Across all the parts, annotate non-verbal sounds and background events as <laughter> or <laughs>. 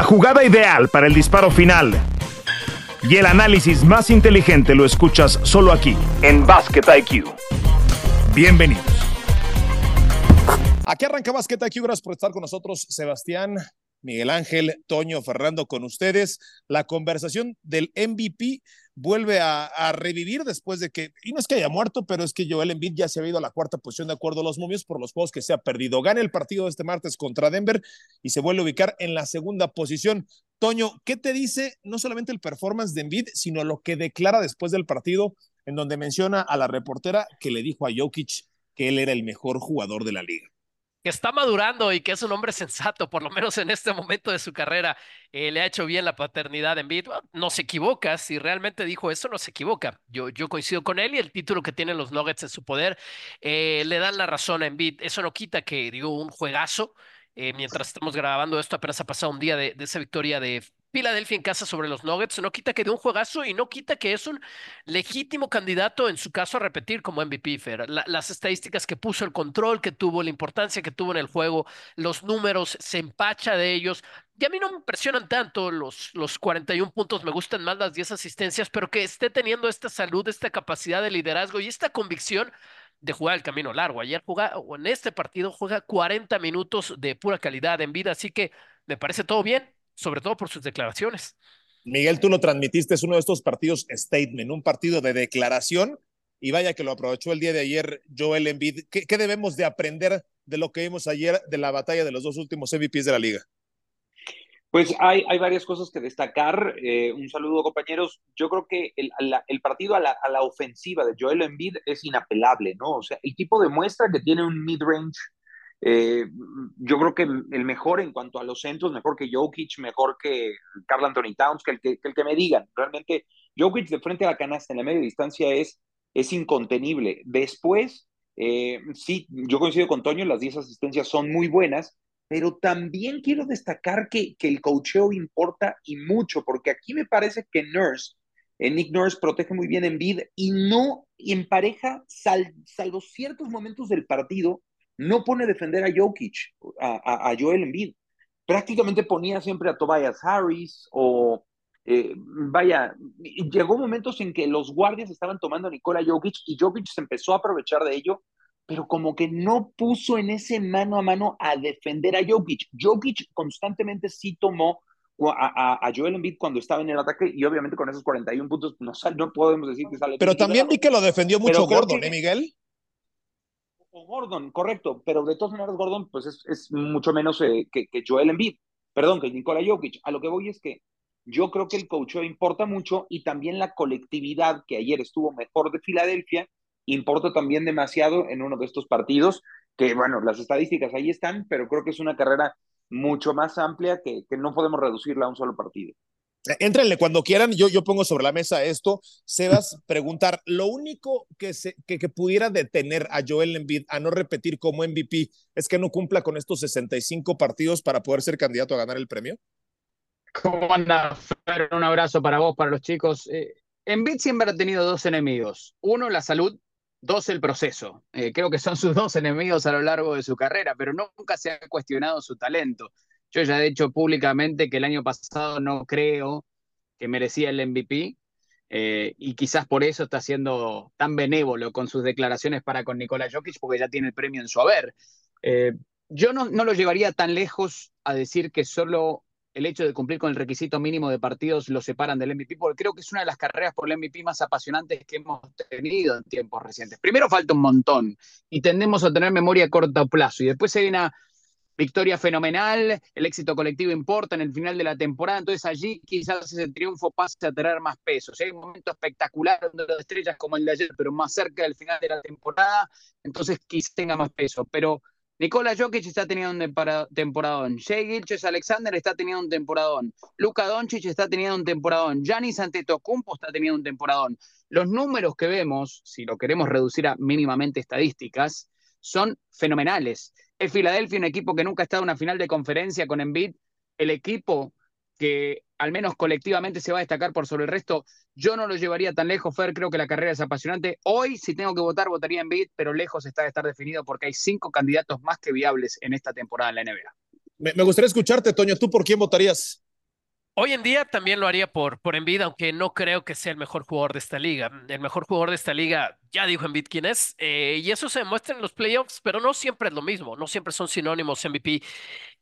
La jugada ideal para el disparo final y el análisis más inteligente lo escuchas solo aquí, en Basket IQ. Bienvenidos. Aquí arranca Basket IQ. Gracias por estar con nosotros, Sebastián, Miguel Ángel, Toño, Fernando, con ustedes. La conversación del MVP vuelve a, revivir después de que, y no es que haya muerto, pero es que Joel Embiid ya se ha ido a la cuarta posición de acuerdo a los momios por los juegos que se ha perdido. Gana el partido este martes contra Denver y se vuelve a ubicar en la segunda posición. Toño, ¿qué te dice no solamente el performance de Embiid, sino lo que declara después del partido, en donde menciona a la reportera que le dijo a Jokic que él era el mejor jugador de la liga? Que está madurando y que es un hombre <laughs> sensato, por lo menos en este momento de su carrera, eh, le ha hecho bien la paternidad en Embiid. no se equivoca, si realmente dijo eso, no se equivoca. Yo, yo coincido con él y el título que tienen los Nuggets en su poder eh, le dan la razón a Embiid. Eso no quita que dio un juegazo, eh, mientras estamos grabando esto, apenas ha pasado un día de, esa victoria de Filadelfia en casa sobre los Nuggets. No quita que de un juegazo y no quita que es un legítimo candidato, en su caso, a repetir como MVP. Las estadísticas que puso, el control que tuvo, la importancia que tuvo en el juego, los números, se empacha de ellos. Y a mí no me impresionan tanto los, los 41 puntos, me gustan más las 10 asistencias, pero que esté teniendo esta salud, esta capacidad de liderazgo y esta convicción de jugar el camino largo. Ayer juega, o en este partido juega 40 minutos de pura calidad en vida, así que me parece todo bien, sobre todo por sus declaraciones. Miguel, tú lo transmitiste, es uno de estos partidos statement, un partido de declaración, y vaya que lo aprovechó el día de ayer Joel Embiid. ¿Qué, qué debemos de aprender de lo que vimos ayer de la batalla de los dos últimos MVPs de la liga? Pues hay, hay varias cosas que destacar. Eh, un saludo, compañeros. Yo creo que el, el partido a la, a la, ofensiva de Joel Embiid es inapelable, ¿no? O sea, el tipo demuestra que tiene un mid-range. Eh, yo creo que el mejor en cuanto a los centros, mejor que Jokic, mejor que Carl Anthony Towns, que el que, el que me digan. Realmente, Jokic de frente a la canasta en la media distancia es, es incontenible. Después, eh, sí, yo coincido con Toño, las 10 asistencias son muy buenas, pero también quiero destacar que, que el coacheo importa y mucho, porque aquí me parece que Nurse, eh, Nick Nurse protege muy bien en vid y no empareja, sal, salvo ciertos momentos del partido, no pone a defender a Jokic, a, a, Joel Embiid. Prácticamente ponía siempre a Tobias Harris o, eh, vaya, llegó momentos en que los guardias estaban tomando a Nikola Jokic y Jokic se empezó a aprovechar de ello pero como que no puso en ese mano a mano a defender a Jokic. Jokic constantemente sí tomó a, a, Joel Embiid cuando estaba en el ataque y obviamente con esos 41 puntos no, no podemos decir que sale. Pero también vi que lo defendió mucho Gordon, ¿eh, Miguel? O Gordon, correcto, pero de todas maneras Gordon pues es, es mucho menos eh, que, que, Joel Embiid, perdón, que Nikola Jokic. A lo que voy es que yo creo que el coaching importa mucho y también la colectividad que ayer estuvo mejor de Filadelfia importa también demasiado en uno de estos partidos, que bueno, las estadísticas ahí están, pero creo que es una carrera mucho más amplia que, que no podemos reducirla a un solo partido. Éntrenle cuando quieran, yo, yo pongo sobre la mesa esto. Sebas, <laughs> preguntar, lo único que, se, que, que, pudiera detener a Joel Embiid a no repetir como MVP es que no cumpla con estos 65 partidos para poder ser candidato a ganar el premio. ¿Cómo anda, Fer? Un abrazo para vos, para los chicos. Eh, Embiid siempre ha tenido dos enemigos. Uno, la salud, Dos, el proceso. Eh, creo que son sus dos enemigos a lo largo de su carrera, pero nunca se ha cuestionado su talento. Yo ya he dicho públicamente que el año pasado no creo que merecía el MVP eh, y quizás por eso está siendo tan benévolo con sus declaraciones para con Nikola Jokic, porque ya tiene el premio en su haber. Eh, yo no, no lo llevaría tan lejos a decir que solo el hecho de cumplir con el requisito mínimo de partidos lo separan del MVP, porque creo que es una de las carreras por el MVP más apasionantes que hemos tenido en tiempos recientes. Primero falta un montón y tendemos a tener memoria a corto plazo y después hay una victoria fenomenal, el éxito colectivo importa en el final de la temporada, entonces allí quizás ese triunfo pase a tener más peso. Si hay un momento espectacular donde las estrellas como el de ayer, pero más cerca del final de la temporada, entonces quizás tenga más peso, pero Nikola Jokic está teniendo un temporadón. Shea Gilches Alexander está teniendo un temporadón. Luka Doncic está teniendo un temporadón. Giannis Antetokounmpo está teniendo un temporadón. Los números que vemos, si lo queremos reducir a mínimamente estadísticas, son fenomenales. Es Filadelfia un equipo que nunca ha estado en una final de conferencia con Embiid. El equipo que al menos colectivamente se va a destacar por sobre el resto. Yo no lo llevaría tan lejos, Fer, creo que la carrera es apasionante. Hoy, si tengo que votar, votaría en pero lejos está de estar definido porque hay cinco candidatos más que viables en esta temporada en la NBA. Me, gustaría escucharte, Toño. ¿Tú por quién votarías? Hoy en día también lo haría por, por Embiid, aunque no creo que sea el mejor jugador de esta liga. El mejor jugador de esta liga, ya dijo Embiid quién es, eh, y eso se demuestra en los playoffs, pero no siempre es lo mismo, no siempre son sinónimos MVP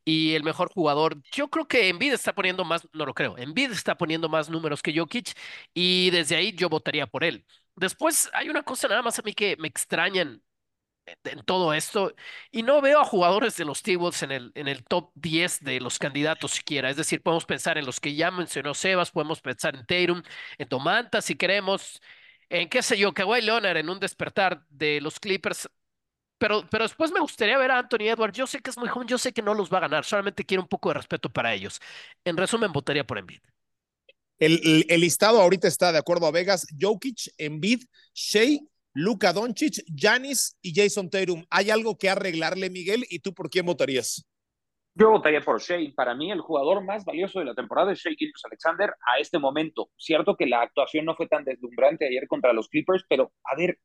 y el mejor jugador. Yo creo que Embiid está poniendo más, no lo creo, Embiid está poniendo más números que Jokic y desde ahí yo votaría por él. Después hay una cosa nada más a mí que me extrañan en todo esto y no veo a jugadores de los T-Wolves en el, en el top 10 de los candidatos siquiera. Es decir, podemos pensar en los que ya mencionó Sebas, podemos pensar en Tatum, en Domanta si queremos, en qué sé yo, Kawhi Leonard en un despertar de los Clippers. Pero, pero después me gustaría ver a Anthony Edwards. Yo sé que es muy joven, yo sé que no los va a ganar, solamente quiero un poco de respeto para ellos. En resumen, votaría por Embiid. El, el, el listado ahorita está de acuerdo a Vegas, Jokic, Embiid, Shea, Luka Doncic, Janis y Jason Tatum. ¿Hay algo que arreglarle, Miguel? ¿Y tú por quién votarías? Yo votaría por Shea. Para mí, el jugador más valioso de la temporada es Shea Gilgis Alexander a este momento. Cierto que la actuación no fue tan deslumbrante ayer contra los Clippers, pero a ver,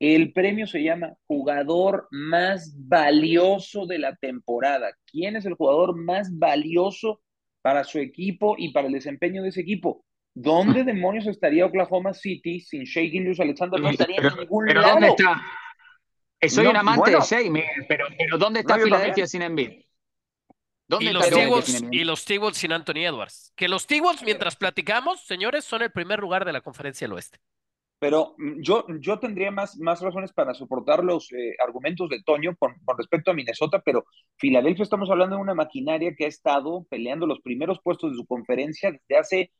el premio se llama jugador más valioso de la temporada. ¿Quién es el jugador más valioso para su equipo y para el desempeño de ese equipo? ¿Dónde demonios estaría Oklahoma City sin Shea Gilgis Alexander? No estaría pero, en ningún pero lado. ¿dónde está? Eh, soy No, un amante bueno. de Shea, Miguel, pero, pero ¿dónde está No, Filadelfia sin Embiid? ¿Dónde Y los T-Wolves y los T-Wolves sin Anthony Edwards. Que los T-Wolves, mientras platicamos, señores, son el primer lugar de la conferencia del oeste. Pero mm, yo, yo tendría más, más razones para soportar los eh, argumentos de Toño con, con respecto a Minnesota, pero Filadelfia estamos hablando de una maquinaria que ha estado peleando los primeros puestos de su conferencia desde hace,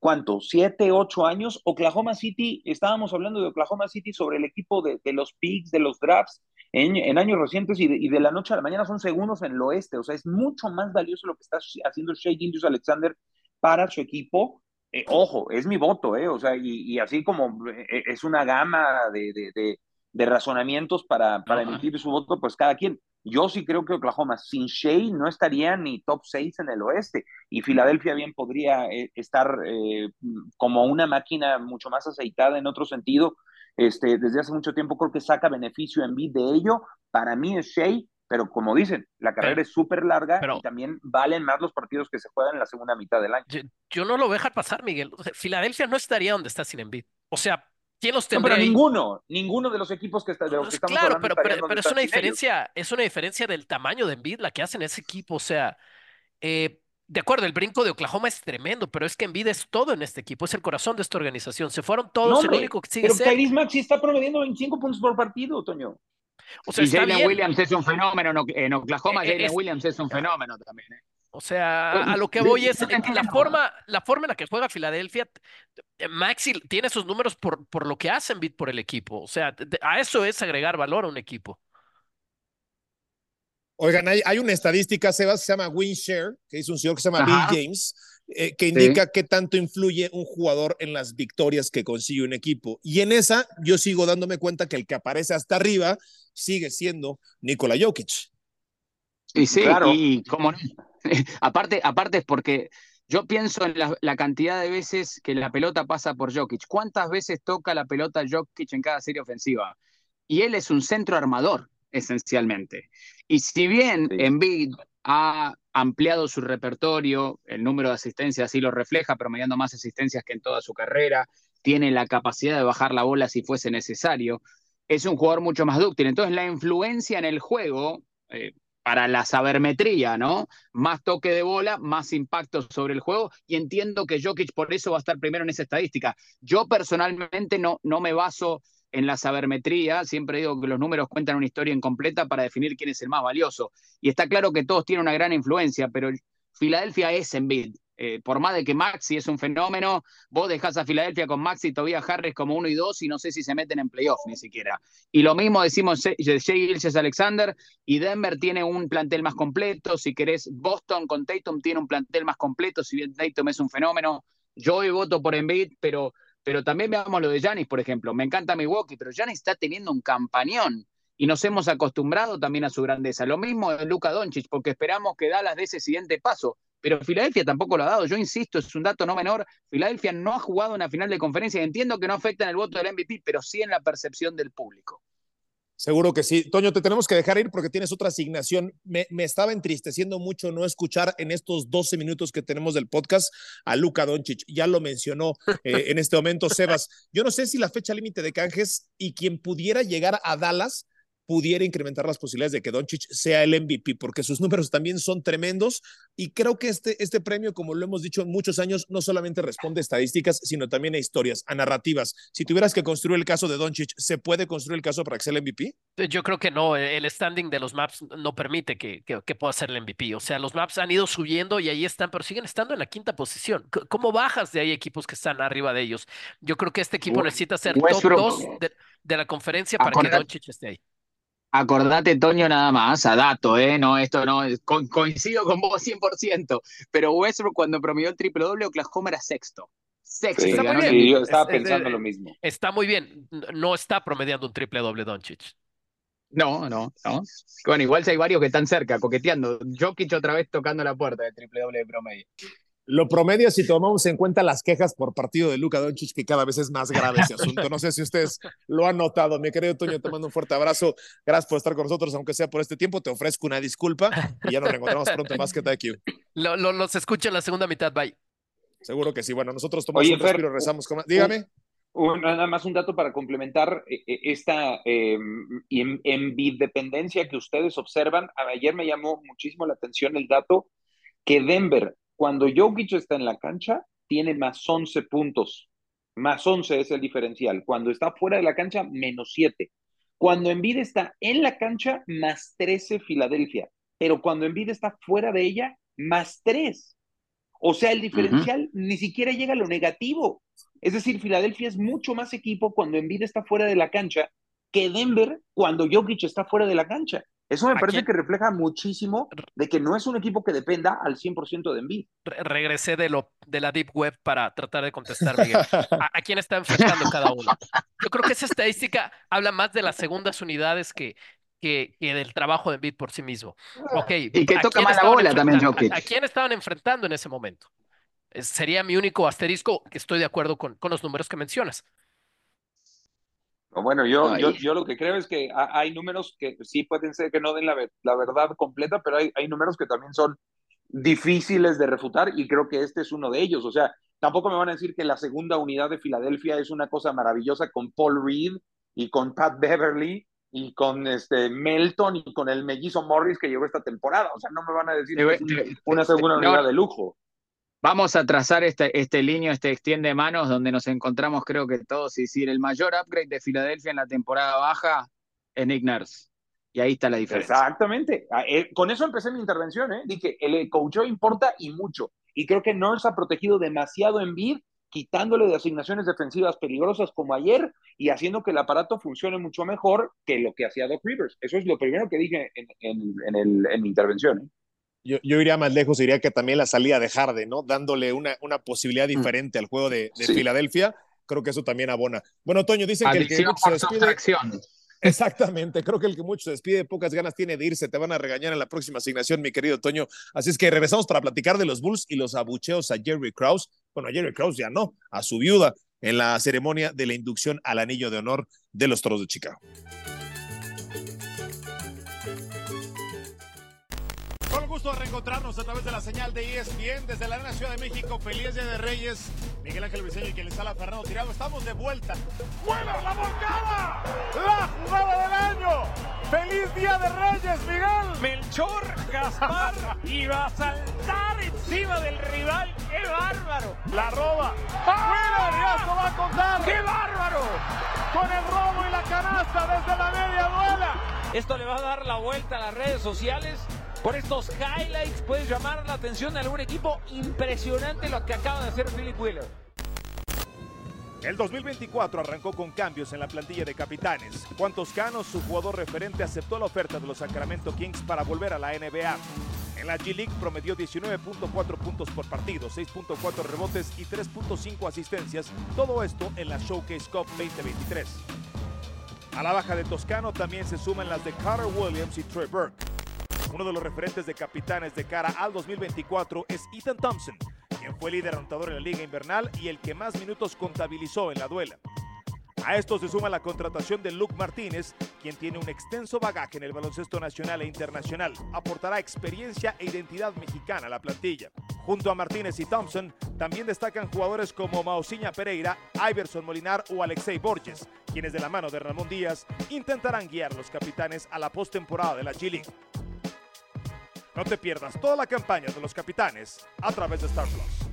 ¿cuánto? ¿Siete, ocho años? Oklahoma City, estábamos hablando de Oklahoma City sobre el equipo de, de los picks, de los drafts en, en años recientes y de, y de, la noche a la mañana son segundos en el oeste, o sea, es mucho más valioso lo que está haciendo Shea Gilgeous Alexander para su equipo eh, ojo, es mi voto, ¿eh? O sea, y, y así como eh, es una gama de, de, de, de razonamientos para, para emitir su voto, pues cada quien. Yo sí creo que Oklahoma sin Shea no estaría ni top 6 en el oeste y Filadelfia bien podría eh, estar eh, como una máquina mucho más aceitada en otro sentido. Este, desde hace mucho tiempo creo que saca beneficio en bid de ello. Para mí es Shea, pero como dicen, la carrera Pero- es súper larga pero- y también valen más los partidos que se juegan en la segunda mitad del año. Yo, yo no lo voy a dejar pasar, Miguel. O sea, Filadelfia no estaría donde está sin Embiid. O sea, ¿quién los No, tendría pero ahí? ninguno, ninguno de los equipos que, está, de los que Pues estamos claro, hablando pero, estarían pero, donde pero es una sin ellos. diferencia, es una diferencia del tamaño de Embiid la que hacen ese equipo. O sea, eh, de acuerdo, el brinco de Oklahoma es tremendo, pero es que Embiid es todo en este equipo, es el corazón de esta organización. Se fueron No, todos, el hombre, único que sigue pero él. Tyrese Maxey está promediando 25 puntos por partido, Toño. O sea, Y Jalen. Williams es un fenómeno en Oklahoma. Eh, eh, Jalen es- Williams es un fenómeno también. ¿eh? O sea, a, a lo que voy es la forma, la forma en la que juega Filadelfia. eh, Maxi tiene sus números por, por lo que hace Embiid por el equipo. O sea, a eso es agregar valor a un equipo. Oigan, hay, hay una estadística, Sebas, que se llama WinShare, que es un señor que se llama Ajá. Bill James, eh, que indica qué tanto influye un jugador en las victorias que consigue un equipo. Y en esa, yo sigo dándome cuenta que el que aparece hasta arriba sigue siendo Nikola Jokic. Y sí, Claro. y cómo no. <laughs> aparte, aparte es porque yo pienso en la, la cantidad de veces que la pelota pasa por Jokic. ¿Cuántas veces toca la pelota Jokic en cada serie ofensiva? Y él es un centro armador, esencialmente. Y si bien Sí. Embiid ha ampliado su repertorio, el número de asistencias así lo refleja, promediando más asistencias que en toda su carrera, tiene la capacidad de bajar la bola si fuese necesario, es un jugador mucho más dúctil. Entonces la influencia en el juego, eh, para la sabermetría, ¿no? Más toque de bola, más impacto sobre el juego, y entiendo que Jokic por eso va a estar primero en esa estadística. Yo personalmente no, no me baso en la sabermetría, siempre digo que los números cuentan una historia incompleta para definir quién es el más valioso. Y está claro que todos tienen una gran influencia, pero Filadelfia es Embiid. Eh, por más de que Maxi es un fenómeno, vos dejás a Filadelfia con Maxi y Tobias Harris como uno y dos y no sé si se meten en playoff ni siquiera. Y lo mismo decimos de Jay Gilches Alexander y Denver tiene un plantel más completo. Si querés, Boston con Tatum tiene un plantel más completo, si bien Tatum es un fenómeno. Yo hoy voto por Embiid, pero, pero también veamos lo de Giannis, por ejemplo. Me encanta Milwaukee, pero Giannis está teniendo un campañón y nos hemos acostumbrado también a su grandeza. Lo mismo de Luka Doncic, porque esperamos que Dallas dé ese siguiente paso. Pero Filadelfia tampoco lo ha dado. Yo insisto, es un dato no menor. Filadelfia no ha jugado una final de conferencia. Entiendo que no afecta en el voto del MVP, pero sí en la percepción del público. Seguro que sí. Toño, te tenemos que dejar ir porque tienes otra asignación. Me, estaba entristeciendo mucho no escuchar en estos 12 minutos que tenemos del podcast a Luka Doncic. Ya lo mencionó eh, <laughs> en este momento Sebas. Yo no sé si la fecha límite de canjes y quien pudiera llegar a Dallas pudiera incrementar las posibilidades de que Doncic sea el MVP, porque sus números también son tremendos y creo que este, este premio, como lo hemos dicho en muchos años, no solamente responde a estadísticas, sino también a historias, a narrativas. Si tuvieras que construir el caso de Doncic, ¿se puede construir el caso para que sea el MVP? Yo creo que no, el standing de los maps no permite que, que, pueda ser el MVP. O sea, los maps han ido subiendo y ahí están, pero siguen estando en la quinta posición. ¿Cómo bajas de ahí equipos que están arriba de ellos? Yo creo que este equipo necesita ser top 2 de, la conferencia para que Doncic esté ahí. Acordate, Toño, nada más, a dato, ¿eh? No, esto no, coincido con vos 100%, pero Westbrook cuando promedió el triple doble, Oklahoma era sexto. Sexto. yo estaba pensando lo mismo. Está muy bien, no está promediando un triple doble Doncic. No, no, no. Bueno, igual si hay varios que están cerca, coqueteando. Jokic otra vez tocando la puerta del triple doble de promedio. Lo promedio si tomamos en cuenta las quejas por partido de Luca Doncic, que cada vez es más grave ese asunto. No sé si ustedes lo han notado. Mi querido Toño, te mando un fuerte abrazo. Gracias por estar con nosotros, aunque sea por este tiempo. Te ofrezco una disculpa y ya nos reencontramos pronto en Basket IQ. Lo, lo, los escucho en la segunda mitad, bye. Seguro que sí. Bueno, nosotros tomamos un respiro, rezamos. Con... Dígame. nada más un dato para complementar eh, eh, esta eh, envidependencia que ustedes observan. Ayer me llamó muchísimo la atención el dato que Denver cuando Jokic está en la cancha, tiene más 11 puntos. Más 11 es el diferencial. Cuando está fuera de la cancha, menos 7. Cuando Embiid está en la cancha, más 13 Filadelfia. Pero cuando Embiid está fuera de ella, más 3. O sea, el diferencial ni siquiera llega a lo negativo. Es decir, Filadelfia es mucho más equipo cuando Embiid está fuera de la cancha que Denver cuando Jokic está fuera de la cancha. Eso me parece que refleja muchísimo de que no es un equipo que dependa al 100% de Embiid. regresé de, lo, de la Deep Web para tratar de contestar, Miguel. ¿A, quién está enfrentando cada uno? Yo creo que esa estadística habla más de las segundas unidades que, que, del trabajo de Embiid por sí mismo. Okay, y que toca más la bola también, Jokic. ¿A, quién estaban enfrentando en ese momento? Sería mi único asterisco, que estoy de acuerdo con, con los números que mencionas. Bueno, yo, yo, yo, lo que creo es que hay números que sí pueden ser que no den la, la verdad completa, pero hay, hay, números que también son difíciles de refutar y creo que este es uno de ellos. O sea, tampoco me van a decir que la segunda unidad de Filadelfia es una cosa maravillosa con Paul Reed y con Pat Beverly y con este Melton y con el mellizo Morris que llegó esta temporada. O sea, no me van a decir que es una segunda unidad de lujo. Vamos a trazar este, este línea, este extiende manos, donde nos encontramos, creo que todos, y decir, el mayor upgrade de Filadelfia en la temporada baja es Nick Nurse. Y ahí está la diferencia. Exactamente. Ah, eh, con eso empecé mi intervención, ¿eh? Dije, el coach importa y mucho. Y creo que Nurse ha protegido demasiado en BID, quitándole de asignaciones defensivas peligrosas como ayer y haciendo que el aparato funcione mucho mejor que lo que hacía Doc Rivers. Eso es lo primero que dije en, en, el, en mi intervención. ¿eh? Yo, iría más lejos, diría que también la salida de Harden, ¿no? Dándole una, una posibilidad mm. diferente al juego de, Filadelfia. Creo que eso también abona. Bueno, Toño, dicen que el que se despide. Exactamente, creo que el que mucho se despide, pocas ganas tiene de irse. Te van a regañar en la próxima asignación, mi querido Toño. Así es que regresamos para platicar de los Bulls y los abucheos a Jerry Krause. Bueno, a Jerry Krause ya no, a su viuda en la ceremonia de la inducción al anillo de honor de los Toros de Chicago. Gusto reencontrarnos a través de la señal de ESPN desde la Arena Ciudad de México. Feliz Día de Reyes. Miguel Ángel Briceño y quien les habla Fernando Tirado. Estamos de vuelta. ¡Buena la volcada! ¡La jugada del año! ¡Feliz Día de Reyes, Miguel! Melchor Gaspar <laughs> iba a saltar encima del rival. ¡Qué bárbaro! La roba. ¡Ah! ¡Mira, va a contar! ¡Qué bárbaro! Con el robo y la canasta desde la media duela. Esto le va a dar la vuelta a las redes sociales por estos highlights puedes llamar la atención de algún equipo. Impresionante lo que acaba de hacer Philip Wheeler. El 2024 arrancó con cambios en la plantilla de capitanes. Juan Toscano, su jugador referente, aceptó la oferta de los Sacramento Kings para volver a la NBA. En la G-League promedió 19.4 puntos por partido, 6.4 rebotes y 3.5 asistencias, todo esto en la Showcase Cup 2023. A la baja de Toscano también se suman las de Carter Williams y Trey Burke. Uno de los referentes de capitanes de cara al 2024 es Ethan Thompson, quien fue líder anotador en la liga invernal y el que más minutos contabilizó en la duela. A esto se suma la contratación de Luke Martínez, quien tiene un extenso bagaje en el baloncesto nacional e internacional. Aportará experiencia e identidad mexicana a la plantilla. Junto a Martínez y Thompson, también destacan jugadores como Mausiña Pereira, Iverson Molinar o Alexei Borges, quienes de la mano de Ramón Díaz intentarán guiar a los capitanes a la postemporada de la G-League. No te pierdas toda la campaña de los capitanes a través de Star Plus.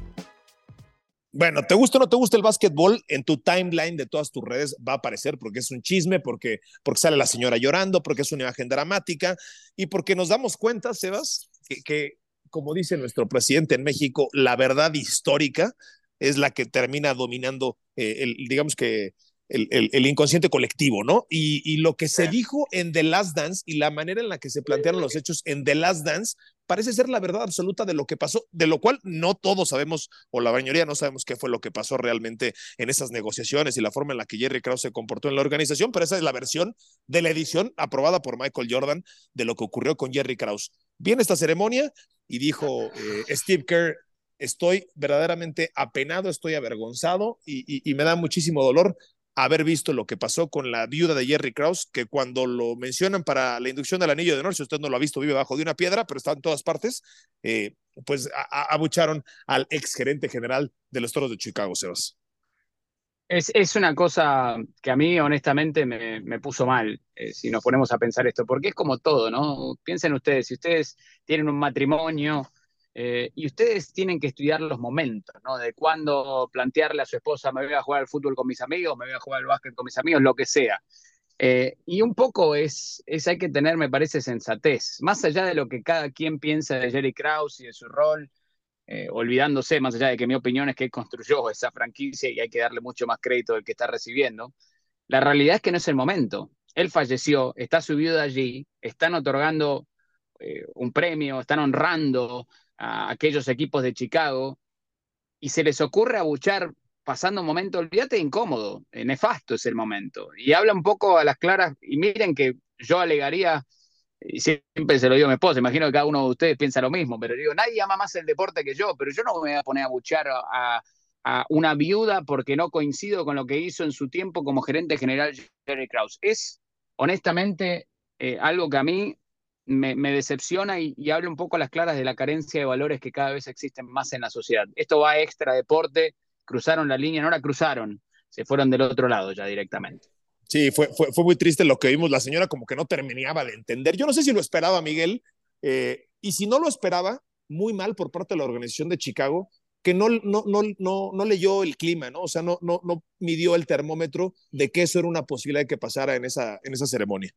Bueno, te gusta o no te gusta el básquetbol, en tu timeline de todas tus redes va a aparecer porque es un chisme, porque, porque sale la señora llorando, porque es una imagen dramática y porque nos damos cuenta, Sebas, que, como dice nuestro presidente en México, la verdad histórica es la que termina dominando, eh, el, digamos que el, inconsciente colectivo, ¿no? Y, lo que se dijo en The Last Dance y la manera en la que se plantearon los hechos en The Last Dance parece ser la verdad absoluta de lo que pasó, de lo cual no todos sabemos, o la mayoría no sabemos qué fue lo que pasó realmente en esas negociaciones y la forma en la que Jerry Krause se comportó en la organización, pero esa es la versión de la edición aprobada por Michael Jordan de lo que ocurrió con Jerry Krause. Viene esta ceremonia y dijo eh, Steve Kerr, estoy verdaderamente apenado, estoy avergonzado y me da muchísimo dolor haber visto lo que pasó con la viuda de Jerry Krause, que cuando lo mencionan para la inducción del anillo de honor, si usted no lo ha visto, vive bajo de una piedra, pero está en todas partes, eh, pues abucharon al ex gerente general de los Toros de Chicago, Sebas. Es, es una cosa que a mí honestamente me, me puso mal, eh, si nos ponemos a pensar esto, porque es como todo, ¿no? Piensen ustedes, si ustedes tienen un matrimonio, eh, y ustedes tienen que estudiar los momentos, ¿no? De cuándo plantearle a su esposa, me voy a jugar al fútbol con mis amigos, me voy a jugar al básquet con mis amigos, lo que sea. Eh, y un poco es, es, hay que tener, me parece, sensatez. Más allá de lo que cada quien piensa de Jerry Krause y de su rol, eh, olvidándose, más allá de que mi opinión es que él construyó esa franquicia y hay que darle mucho más crédito del que está recibiendo, la realidad es que no es el momento. Él falleció, está subido de allí, están otorgando un premio, están honrando a aquellos equipos de Chicago y se les ocurre abuchar pasando un momento, olvídate, incómodo, eh, nefasto es el momento. Y habla un poco a las claras, y miren que yo alegaría, y siempre se lo digo a mi esposa, imagino que cada uno de ustedes piensa lo mismo, pero digo, nadie ama más el deporte que yo, pero yo no me voy a poner a abuchar a, una viuda porque no coincido con lo que hizo en su tiempo como gerente general Jerry Krause. Es, honestamente, eh, algo que a mí me, decepciona y, habla un poco a las claras de la carencia de valores que cada vez existen más en la sociedad. Esto va extra deporte, cruzaron la línea, no la cruzaron, se fueron del otro lado ya directamente. Sí, fue, fue, fue muy triste lo que vimos. La señora como que no terminaba de entender. Yo no sé si lo esperaba Miguel, eh, y si no lo esperaba, muy mal por parte de la organización de Chicago, que no, no, no, no, no leyó el clima, ¿no? O sea, no, no, no midió el termómetro de que eso era una posibilidad de que pasara en esa, en esa ceremonia.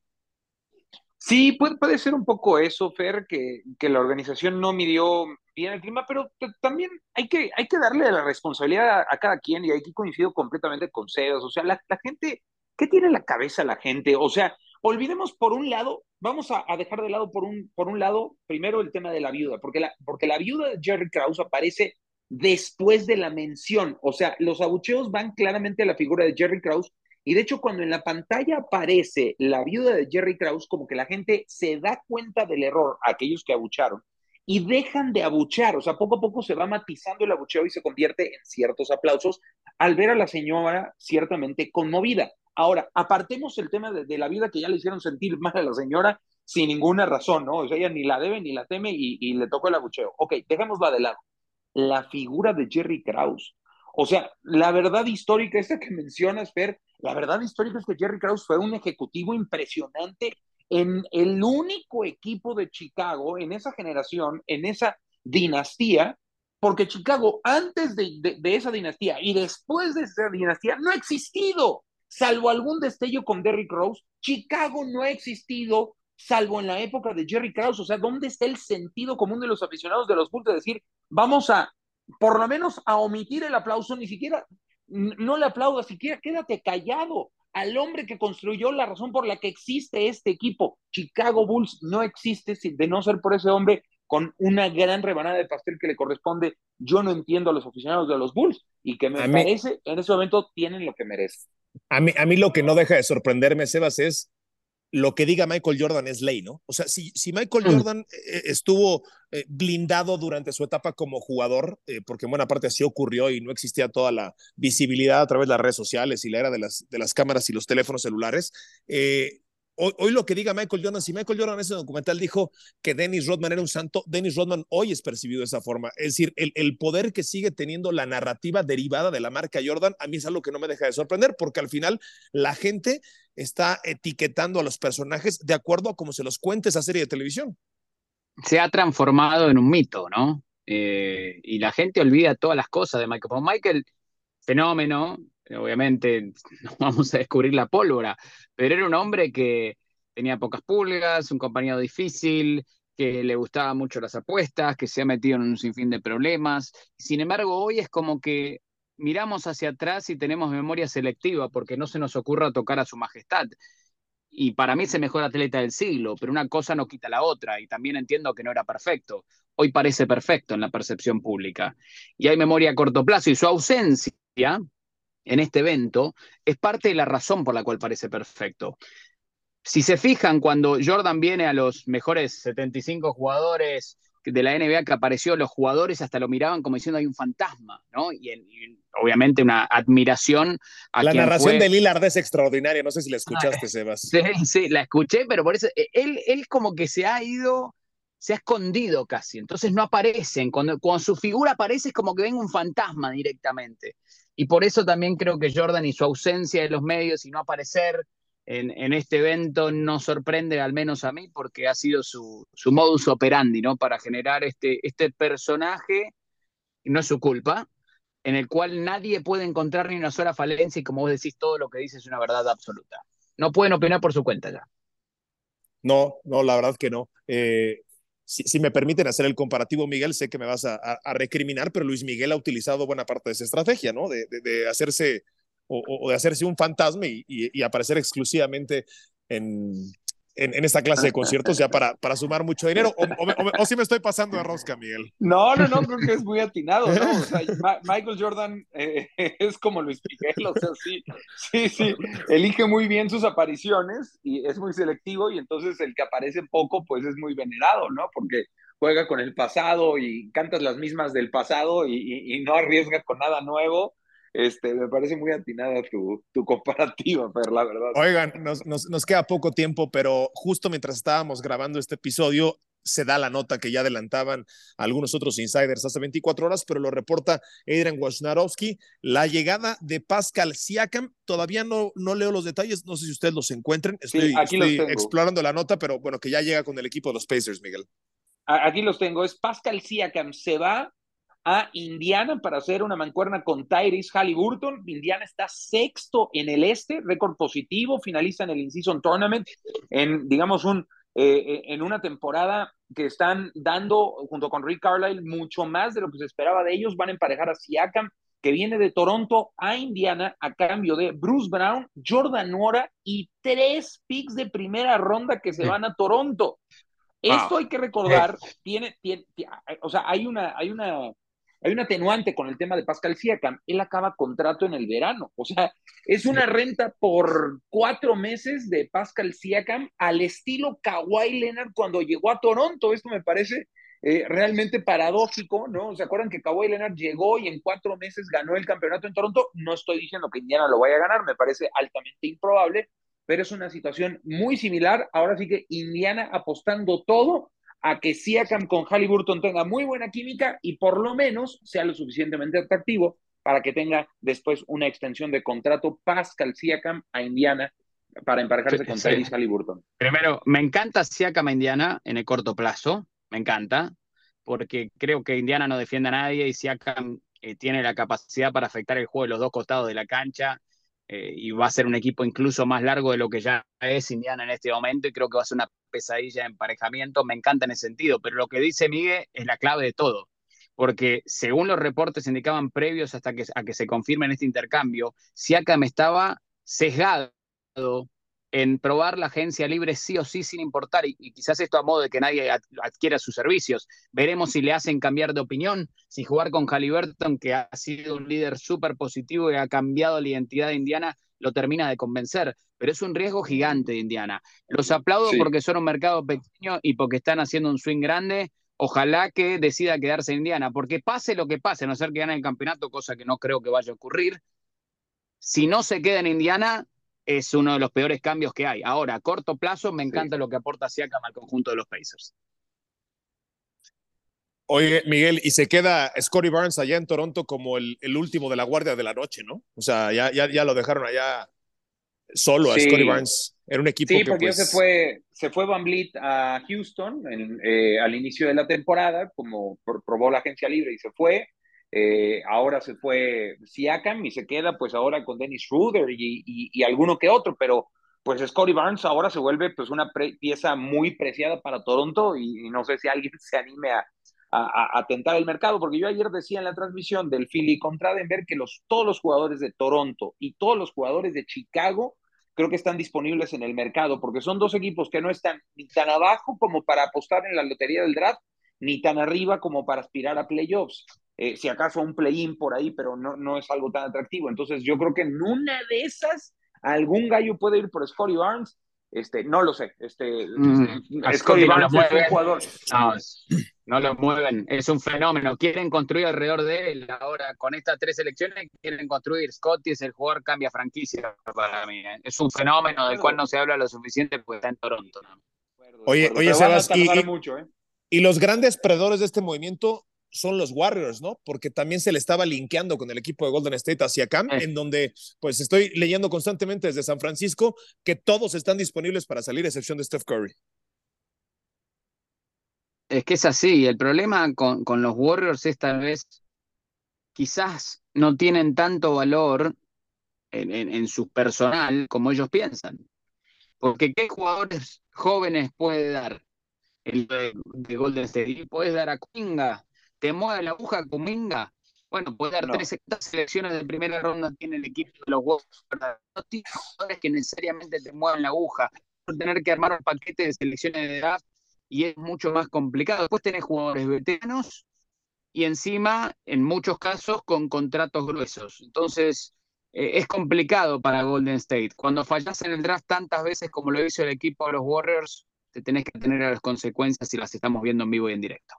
Sí, puede, puede ser un poco eso, Fer, que, que la organización no midió bien el clima, pero también hay que, hay que darle la responsabilidad a, cada quien y aquí coincido completamente con Sebas. O sea, la, gente, ¿qué tiene en la cabeza la gente? O sea, olvidemos por un lado, vamos a, dejar de lado por un, por un lado, primero el tema de la viuda, porque la, porque la viuda de Jerry Krause aparece después de la mención. O sea, los abucheos van claramente a la figura de Jerry Krause y de hecho, cuando en la pantalla aparece la viuda de Jerry Krause, como que la gente se da cuenta del error, aquellos que abucharon, y dejan de abuchar. O sea, poco a poco se va matizando el abucheo y se convierte en ciertos aplausos al ver a la señora ciertamente conmovida. Ahora, apartemos el tema de, la vida que ya le hicieron sentir mal a la señora sin ninguna razón, ¿no? O sea, ella ni la debe ni la teme y, y le tocó el abucheo. Ok, dejémosla de lado. La figura de Jerry Krause. O sea, la verdad histórica, esta que mencionas, Fer, la verdad histórica es que Jerry Krause fue un ejecutivo impresionante en el único equipo de Chicago, en esa generación, en esa dinastía, porque Chicago antes de, esa dinastía y después de esa dinastía no ha existido, salvo algún destello con Derrick Rose, Chicago no ha existido salvo en la época de Jerry Krause, o sea, ¿dónde está el sentido común de los aficionados de los Bulls de decir, vamos a, por lo menos a omitir el aplauso, ni siquiera no le aplaudas, siquiera quédate callado al hombre que construyó la razón por la que existe este equipo. Chicago Bulls no existe de no ser por ese hombre con una gran rebanada de pastel que le corresponde. Yo no entiendo a los aficionados de los Bulls y que me parece en ese momento tienen lo que merecen. A mí, a mí lo que no deja de sorprenderme, Sebas, es lo que diga Michael Jordan es ley, ¿no? O sea, si, si Michael mm. Jordan eh, estuvo eh, blindado durante su etapa como jugador, eh, porque en buena parte así ocurrió y no existía toda la visibilidad a través de las redes sociales y la era de las, de las cámaras y los teléfonos celulares, Hoy, lo que diga Michael Jordan, si Michael Jordan en ese documental dijo que Dennis Rodman era un santo, Dennis Rodman hoy es percibido de esa forma. Es decir, el, poder que sigue teniendo la narrativa derivada de la marca Jordan, a mí es algo que no me deja de sorprender, porque al final la gente está etiquetando a los personajes de acuerdo a cómo se los cuente esa serie de televisión. Se ha transformado en un mito, ¿no? Eh, y la gente olvida todas las cosas de Michael. Michael, fenómeno, obviamente <laughs> no vamos a descubrir la pólvora, pero era un hombre que tenía pocas pulgas, un compañero difícil, que le gustaban mucho las apuestas, que se ha metido en un sinfín de problemas. Sin embargo, hoy es como que miramos hacia atrás y tenemos memoria selectiva porque no se nos ocurra tocar a su majestad. Y para mí es el mejor atleta del siglo, pero una cosa no quita la otra y también entiendo que no era perfecto. Hoy parece perfecto en la percepción pública. Y hay memoria a corto plazo y su ausencia en este evento es parte de la razón por la cual parece perfecto. Si se fijan, cuando Jordan viene a los mejores 75 jugadores de la NBA que apareció, los jugadores hasta lo miraban como diciendo hay un fantasma, ¿no? Y, obviamente una admiración a La narración de Lillard es extraordinaria, no sé si la escuchaste, Sebas. Sí, sí, la escuché, pero por eso, eh, él, él como que se ha ido, se ha escondido casi, entonces no aparecen, cuando, cuando su figura aparece es como que ven un fantasma directamente. Y por eso también creo que Jordan y su ausencia de los medios y no aparecer en, este evento no sorprende, al menos a mí, porque ha sido su, modus operandi, ¿no? Para generar este, este personaje, no es su culpa, en el cual nadie puede encontrar ni una sola falencia y como vos decís, todo lo que dice es una verdad absoluta. No pueden opinar por su cuenta ya. No, no, la verdad que no. Eh, si, me permiten hacer el comparativo, Miguel, sé que me vas a, recriminar, pero Luis Miguel ha utilizado buena parte de esa estrategia, ¿no? De, hacerse o, de hacerse un fantasma y aparecer exclusivamente en, en, esta clase de conciertos ya para, para sumar mucho dinero. O, si me estoy pasando de rosca, Miguel. No, no, no, creo que es muy atinado, ¿no? O sea, <laughs> Michael Jordan eh, <laughs> es como Luis Miguel, o sea, sí, sí, sí, elige muy bien sus apariciones y es muy selectivo y entonces el que aparece poco, pues es muy venerado, ¿no? Porque juega con el pasado y cantas las mismas del pasado y no arriesga con nada nuevo este, me parece muy atinada tu, tu comparativa, pero la verdad. Oigan, nos, nos, nos, queda poco tiempo, pero justo mientras estábamos grabando este episodio, se da la nota que ya adelantaban algunos otros insiders hace 24 horas, pero lo reporta Adrian Wojnarowski. La llegada de Pascal Siakam, todavía no, no leo los detalles, no sé si ustedes los encuentren. Estoy, estoy explorando la nota, pero bueno, que ya llega con el equipo de los Pacers, Miguel. Aquí los tengo. Es Pascal Siakam, se va a Indiana para hacer una mancuerna con Tyrese Halliburton. Indiana está sexto en el este, récord positivo, finaliza en el In-Season Tournament en, digamos, un, eh, eh, en una temporada que están dando, junto con Rick Carlisle, mucho más de lo que se esperaba de ellos. Van a emparejar a Siakam, que viene de Toronto a Indiana a cambio de Bruce Brown, Jordan Nora y tres picks de primera ronda que se van a Toronto. Esto hay que recordar, tiene, tiene, o sea, hay una, hay una hay un atenuante con el tema de Pascal Siakam. Él acaba contrato en el verano. O sea, es una renta por cuatro meses de Pascal Siakam al estilo Kawhi Leonard cuando llegó a Toronto. Esto me parece eh, realmente paradójico, ¿no? ¿Se acuerdan que Kawhi Leonard llegó y en cuatro meses ganó el campeonato en Toronto? No estoy diciendo que Indiana lo vaya a ganar, me parece altamente improbable, pero es una situación muy similar. Ahora sí que Indiana apostando todo a que Siakam con Halliburton tenga muy buena química y por lo menos sea lo suficientemente atractivo para que tenga después una extensión de contrato Pascal Siakam a Indiana para emparejarse con sí. Halliburton. Primero, me encanta Siakam a Indiana en el corto plazo, me encanta, porque creo que Indiana no defiende a nadie y Siakam eh, tiene la capacidad para afectar el juego de los dos costados de la cancha eh, y va a ser un equipo incluso más largo de lo que ya es Indiana en este momento y creo que va a ser una pesadilla de emparejamiento, me encanta en ese sentido, pero lo que dice Miguel es la clave de todo, porque según los reportes indicaban previos hasta que, a que se confirme en este intercambio, me estaba sesgado en probar la agencia libre sí o sí sin importar, y, quizás esto a modo de que nadie adquiera sus servicios. Veremos si le hacen cambiar de opinión, si jugar con Halliburton, que ha sido un líder súper positivo y ha cambiado la identidad de Indiana, lo termina de convencer, pero es un riesgo gigante de Indiana. Los aplaudo porque son un mercado pequeño y porque están haciendo un swing grande. Ojalá que decida quedarse en Indiana, porque pase lo que pase, a no ser que gane el campeonato, cosa que no creo que vaya a ocurrir. Si no se queda en Indiana, es uno de los peores cambios que hay. Ahora, a corto plazo, me encanta lo que aporta Siakam al conjunto de los Pacers. Oye, Miguel, y se queda Scotty Barnes allá en Toronto como el, último de la guardia de la noche, ¿no? O sea, ya, ya, ya lo dejaron allá solo a Scotty Barnes. Era un equipo sí, porque se fue, se fue Van Vliet a Houston eh, al inicio de la temporada, como probó la agencia libre y se fue. Eh, ahora se fue Siakam y se queda pues ahora con Dennis Schroeder y, y, alguno que otro, pero pues Scotty Barnes ahora se vuelve pues una pieza muy preciada para Toronto y, no sé si alguien <laughs> se anime a, a, tentar el mercado, porque yo ayer decía en la transmisión del Philly contra Denver que los, todos los jugadores de Toronto y todos los jugadores de Chicago creo que están disponibles en el mercado, porque son dos equipos que no están ni tan abajo como para apostar en la lotería del draft, ni tan arriba como para aspirar a playoffs. Eh, si acaso un play-in por ahí, pero no, no es algo tan atractivo. Entonces yo creo que en una de esas algún gallo puede ir por Scotty Barnes este, no lo sé. Este, mm, Scotty Barnes es un jugador. No, lo mueven, es un fenómeno. Quieren construir alrededor de él. Ahora, con estas tres elecciones, quieren construir. Scotty es el jugador cambia franquicia para mí. ¿eh? Es un fenómeno del cual no se habla lo suficiente porque está en Toronto. Oye, oye, Sebas, y, mucho, ¿eh? y los grandes perdedores de este movimiento son los Warriors, ¿no? Porque también se le estaba linkeando con el equipo de Golden State hacia Cam, en donde pues estoy leyendo constantemente desde San Francisco que todos están disponibles para salir, a excepción de Steph Curry. Es que es así, el problema con, con los Warriors es tal vez quizás no tienen tanto valor en, en, su personal como ellos piensan. Porque ¿qué jugadores jóvenes puede dar el de, Golden State? Puedes dar a Kuinga, te mueve la aguja Kuminga. Bueno, puede dar tres selecciones de primera ronda tiene el equipo de los Wolves, No tiene jugadores que necesariamente te muevan la aguja. Tener que armar un paquete de selecciones de draft y es mucho más complicado. Después tenés jugadores veteranos y encima, en muchos casos, con contratos gruesos. Entonces, eh, es complicado para Golden State. Cuando fallas en el draft tantas veces como lo hizo el equipo de los Warriors, te tenés que tener a las consecuencias y las estamos viendo en vivo y en directo.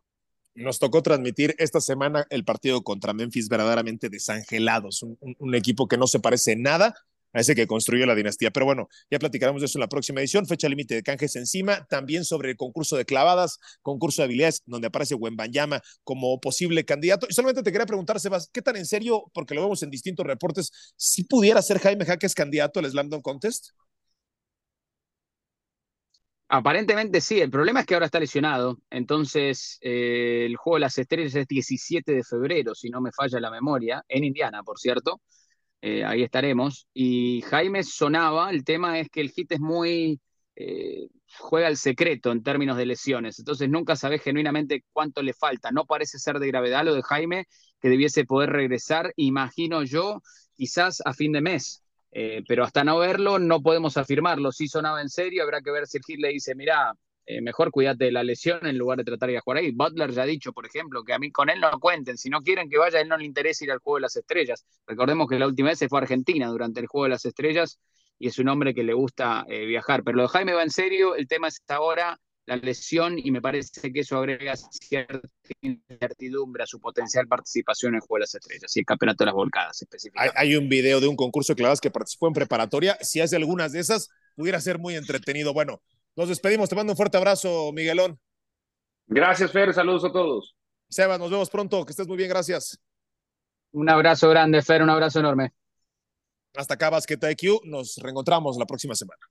Nos tocó transmitir esta semana el partido contra Memphis verdaderamente desangelados, un, equipo que no se parece nada a ese que construyó la dinastía. Pero bueno, ya platicaremos de eso en la próxima edición. Fecha límite de canjes encima. También sobre el concurso de clavadas, concurso de habilidades, donde aparece Wembanyama como posible candidato. Y solamente te quería preguntar, Sebas, ¿qué tan en serio, porque lo vemos en distintos reportes, si pudiera ser Jaime Jaques candidato al Slam Dunk Contest? Aparentemente sí, el problema es que ahora está lesionado, entonces eh, el juego de las estrellas es 17 de febrero, si no me falla la memoria, en Indiana, por cierto, eh, ahí estaremos. Y Jaime sonaba, el tema es que el hit es muy, eh, juega el secreto en términos de lesiones, entonces nunca sabes genuinamente cuánto le falta, no parece ser de gravedad lo de Jaime, que debiese poder regresar, imagino yo, quizás a fin de mes eh, pero hasta no verlo no podemos afirmarlo. Si sonaba en serio, habrá que ver si el Hit le dice, mira, eh, mejor cuídate de la lesión en lugar de tratar de jugar ahí. Butler ya ha dicho, por ejemplo, que a mí con él no cuenten. Si no quieren que vaya, a él no le interesa ir al Juego de las Estrellas. Recordemos que la última vez se fue a Argentina durante el Juego de las Estrellas y es un hombre que le gusta eh, viajar. Pero lo de Jaime va en serio, el tema es ahora la lesión y me parece que eso agrega cierta incertidumbre a su potencial participación en el Juego de las Estrellas y el Campeonato de las Volcadas específicamente. Hay, un video de un concurso de clavadas que participó en preparatoria. Si hace algunas de esas, pudiera ser muy entretenido. Bueno, nos despedimos. Te mando un fuerte abrazo, Miguelón. Gracias, Fer. Saludos a todos. Seba, nos vemos pronto. Que estés muy bien. Gracias. Un abrazo grande, Fer. Un abrazo enorme. Hasta acá, Basket IQ. Nos reencontramos la próxima semana.